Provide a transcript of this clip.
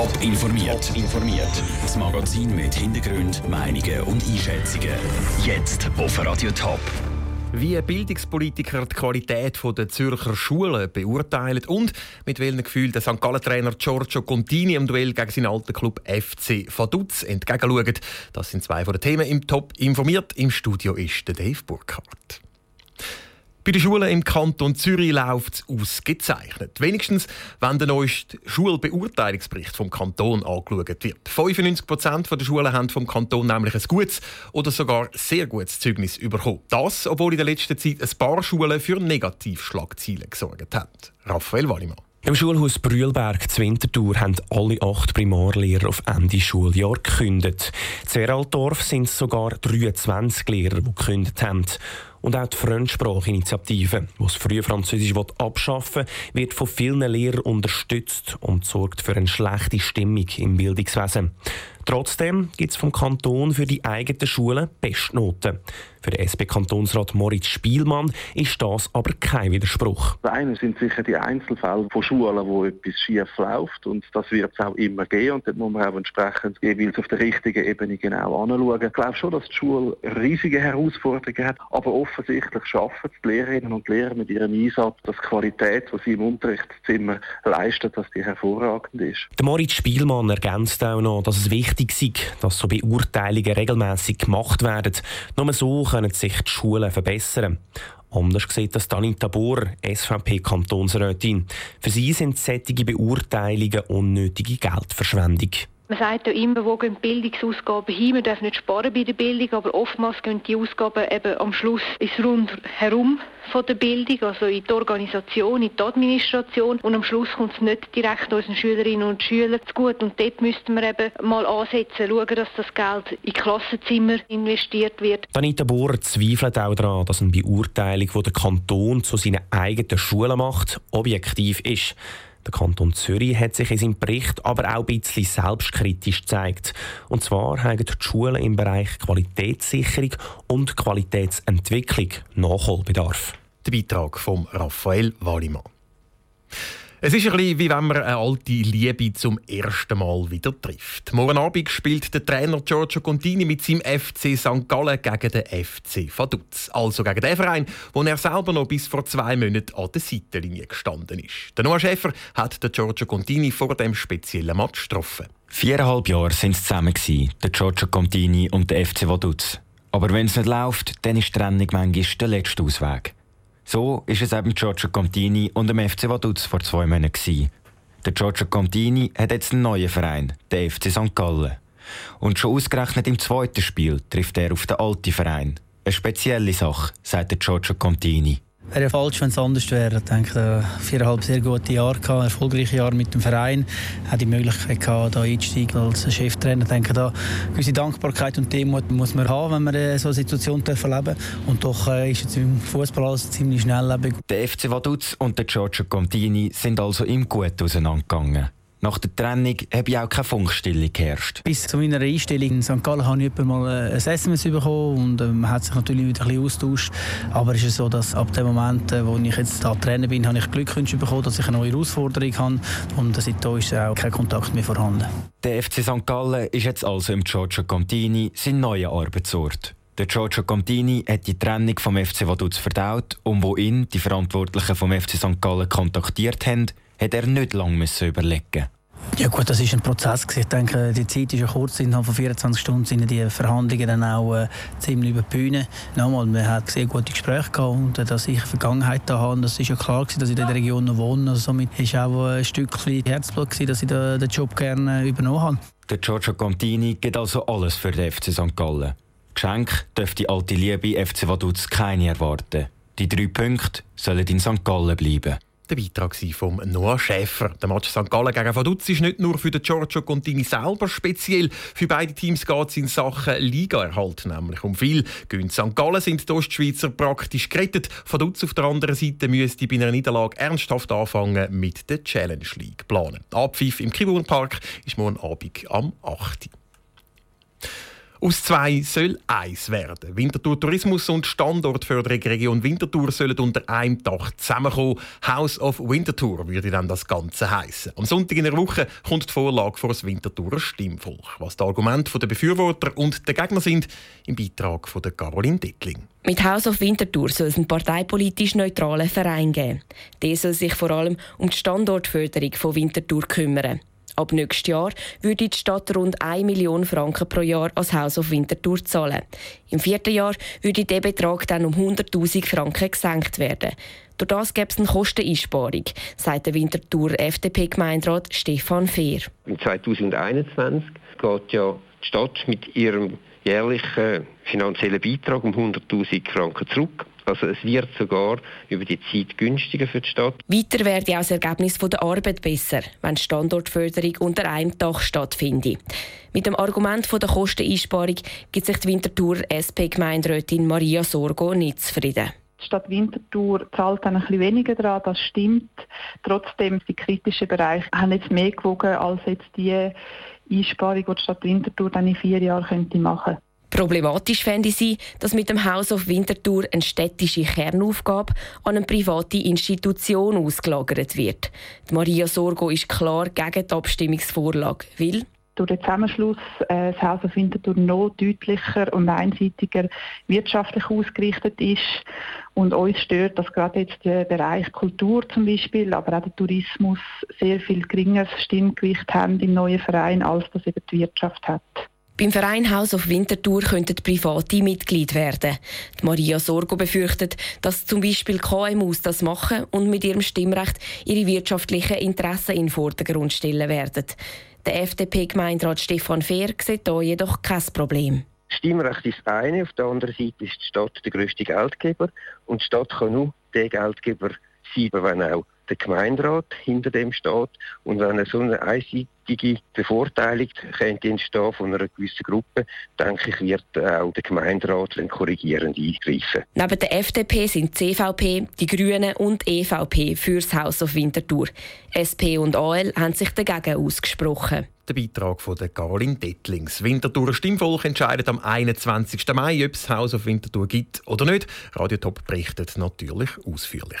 Top informiert. informiert. Das Magazin mit Hintergrund, Meinungen und Einschätzungen. Jetzt auf Radio Top. Wie Bildungspolitiker die Qualität der Zürcher Schulen beurteilen und mit welchem Gefühl der St. Gallen-Trainer Giorgio Contini im Duell gegen seinen alten Club FC Vaduz entgegenschaut. Das sind zwei von den Themen im Top informiert. Im Studio ist der Dave Burkhardt. Bei den Schulen im Kanton Zürich läuft es ausgezeichnet. Wenigstens, wenn der neueste Schulbeurteilungsbericht vom Kanton angeschaut wird. 95 Prozent der Schulen haben vom Kanton nämlich ein gutes oder sogar sehr gutes Zeugnis bekommen. Das, obwohl in der letzten Zeit ein paar Schulen für Negativschlagziele gesorgt haben. Raphael Wallimann. Im Schulhaus Brühlberg zu Winterthur haben alle acht Primarlehrer auf Ende Schuljahr gekündigt. In Altdorf sind es sogar 23 Lehrer, die gekündigt haben. Und auch die Fremdsprachinitiative, die das Frühfranzösisch abschaffen will, wird von vielen Lehrern unterstützt und sorgt für eine schlechte Stimmung im Bildungswesen. Trotzdem gibt es vom Kanton für die eigenen Schulen Bestnoten. Für den SP-Kantonsrat Moritz Spielmann ist das aber kein Widerspruch. Das eine sind sicher die Einzelfälle von Schulen, wo etwas schief läuft und das wird es auch immer geben und dort muss man auch entsprechend jeweils auf der richtigen Ebene genau anschauen. Ich glaube schon, dass die Schule riesige Herausforderungen hat, aber offensichtlich schaffen die Lehrerinnen und Lehrer mit ihrem Einsatz, dass die Qualität, die sie im Unterrichtszimmer leisten, dass die hervorragend ist. Der Moritz Spielmann ergänzt auch noch, dass es wichtig ist, dass so Beurteilungen regelmäßig gemacht werden. Nur so können sich die Schulen verbessern. Anders sieht das Danita Bohr, SVP-Kantonsrätin. Für sie sind solche Beurteilungen unnötige Geldverschwendung. Man sagt ja immer, wo gehen Bildungsausgaben hin? Man darf nicht sparen bei der Bildung, aber oftmals gehen die Ausgaben eben am Schluss ins Rundherum von der Bildung, also in die Organisation, in die Administration und am Schluss kommt es nicht direkt unseren Schülerinnen und Schülern zu gut und dort müssten wir eben mal ansetzen, schauen, dass das Geld in Klassenzimmer investiert wird. Danita Bohr zweifelt auch daran, dass eine Beurteilung, die der Kanton zu seinen eigenen Schulen macht, objektiv ist. Der Kanton Zürich hat sich in seinem Bericht aber auch ein bisschen selbstkritisch gezeigt. Und zwar haben die Schulen im Bereich Qualitätssicherung und Qualitätsentwicklung Nachholbedarf. Der Beitrag von Raphael Wallimann. Es ist ein bisschen wie wenn man eine alte Liebe zum ersten Mal wieder trifft. Morgen Abend spielt der Trainer Giorgio Contini mit seinem FC St. Gallen gegen den FC Vaduz. Also gegen den Verein, wo er selber noch bis vor zwei Monaten an der Seitenlinie gestanden ist. Der Noah Schäfer hat den Giorgio Contini vor dem speziellen Match getroffen. Viereinhalb Jahre sind es zusammen, der Giorgio Contini und der FC Vaduz. Aber wenn es nicht läuft, dann ist die Trennung manchmal der letzte Ausweg. So ist es eben Giorgio Contini und dem FC Vaduz vor zwei Monaten. Gewesen. Der Giorgio Contini hat jetzt einen neuen Verein, den FC St. Gallen. Und schon ausgerechnet im zweiten Spiel trifft er auf den alten Verein. Eine spezielle Sache, sagt der Giorgio Contini. Wäre ja falsch, wenn es anders wäre. Ich denke, viereinhalb sehr gute Jahre gehabt, erfolgreiche Jahre mit dem Verein. Hatte die Möglichkeit gehabt, da einzusteigen als Cheftrainer. Ich denke, da gewisse Dankbarkeit und Demut muss man haben, wenn man äh, so eine Situation erleben Und doch äh, ist jetzt im Fußball alles ziemlich schnelllebig. Der FC Vaduz und der Giorgio Contini sind also im Gut auseinandergegangen. Nach der Trennung habe ich auch keine Funkstille geherrscht. Bis zu meiner Einstellung in St. Gallen habe ich mal ein SMS bekommen und ähm, man hat sich natürlich wieder ein bisschen austauscht. Aber es ist so, dass ab dem Moment, äh, wo ich jetzt da Trainer bin, habe ich Glückwünsche bekommen, dass ich eine neue Herausforderung habe und seitdem ist auch kein Kontakt mehr vorhanden. Der FC St. Gallen ist jetzt also im Giorgio Contini sein neuer Arbeitsort. Der Giorgio Contini hat die Trennung vom FC Vaduz verdaut und wo ihn die Verantwortlichen vom FC St. Gallen kontaktiert haben, hat er nicht lange überlegen ja gut, das ist ein Prozess. Ich denke, die Zeit ist ja kurz. Innerhalb von 24 Stunden sind die Verhandlungen dann auch äh, ziemlich über die Bühne. Nochmal, wir hatten sehr gute Gespräche gehabt und äh, dass ich eine Vergangenheit da habe. Das ist ja klar gewesen, dass ich in der Region noch wohne. Also somit ist auch ein Stückchen Herzblut gewesen, dass ich den, den Job gerne übernommen habe. Der Giorgio Contini geht also alles für den FC St. Gallen. Geschenk dürfte die alte Liebe FC Vaduz keine erwarten. Die drei Punkte sollen in St. Gallen bleiben. Der Beitrag von Noah Schäfer. Der Match St. Gallen gegen Vaduz ist nicht nur für den Giorgio Contini selber speziell. Für beide Teams geht es in Sachen Ligaerhalt nämlich um viel. Gehen St. Gallen sind die Ostschweizer praktisch gerettet. Vaduz auf der anderen Seite müsste bei einer Niederlage ernsthaft anfangen mit der Challenge League planen. Abpfiff im Kibun Park ist morgen Abend am 8. Aus zwei soll eins werden. Winterthur Tourismus und Standortförderung Region Winterthur sollen unter einem Dach zusammenkommen. House of Winterthur würde dann das Ganze heißen. Am Sonntag in der Woche kommt die Vorlage vor das Winterthurer Stimmvolk. Was die Argumente der Befürworter und der Gegner sind, im Beitrag von Caroline Dettling. Mit House of Winterthur soll es einen parteipolitisch neutralen Verein geben. Der soll sich vor allem um die Standortförderung von Winterthur kümmern. Ab nächstes Jahr würde die Stadt rund 1 Million Franken pro Jahr als Haus auf Winterthur zahlen. Im vierten Jahr würde der Betrag dann um 100.000 Franken gesenkt werden. Durch das gäbe es eine Kosteneinsparung, sagt der Winterthur FDP-Gemeinderat Stefan Fehr. Im 2021 geht ja die Stadt mit ihrem jährlichen finanziellen Beitrag um 100.000 Franken zurück. Also es wird sogar über die Zeit günstiger für die Stadt. Weiter werde auch das Ergebnis der Arbeit besser, wenn die Standortförderung unter einem Dach stattfindet. Mit dem Argument der Kosteneinsparung gibt sich die Winterthur SP-Gemeinderätin Maria Sorgo nicht zufrieden. Die Stadt Winterthur zahlt dann ein bisschen weniger daran, das stimmt. Trotzdem, die kritischen Bereiche haben jetzt mehr gewogen als jetzt die Einsparung, die die Stadt Winterthur dann in vier Jahren könnte machen könnte. Problematisch fände sie, dass mit dem Haus auf Winterthur eine städtische Kernaufgabe an eine private Institution ausgelagert wird. Die Maria Sorgo ist klar gegen die Abstimmungsvorlage, weil durch den Zusammenschluss äh, das Haus auf Winterthur noch deutlicher und einseitiger wirtschaftlich ausgerichtet ist. Und uns stört, dass gerade jetzt der Bereich Kultur zum Beispiel, aber auch der Tourismus sehr viel geringeres Stimmgewicht haben im neuen Verein, als das eben die Wirtschaft hat. Beim Verein Haus auf Winterthur könnten private Mitglied werden. Die Maria Sorgo befürchtet, dass zum Beispiel KMUs das machen und mit ihrem Stimmrecht ihre wirtschaftlichen Interessen in den Vordergrund stellen werden. Der FDP-Gemeinderat Stefan Fehr sieht hier jedoch kein Problem. Stimmrecht ist das eine, auf der anderen Seite ist die Stadt der grösste Geldgeber und die Stadt kann nur der Geldgeber sein, wenn auch der Gemeinderat hinter dem steht und wenn eine so eine einseitige Bevorteilung könnte entstehen von einer gewissen Gruppe, denke ich, wird auch der Gemeinderat korrigierend eingreifen. Neben der FDP sind CVP, die Grünen und EVP fürs Haus auf Winterthur. SP und AL haben sich dagegen ausgesprochen. Der Beitrag von der Caroline Dettlings. Winterthur Stimmvolk entscheidet am 21. Mai, ob es Haus auf Winterthur gibt oder nicht. Radio Top berichtet natürlich ausführlich.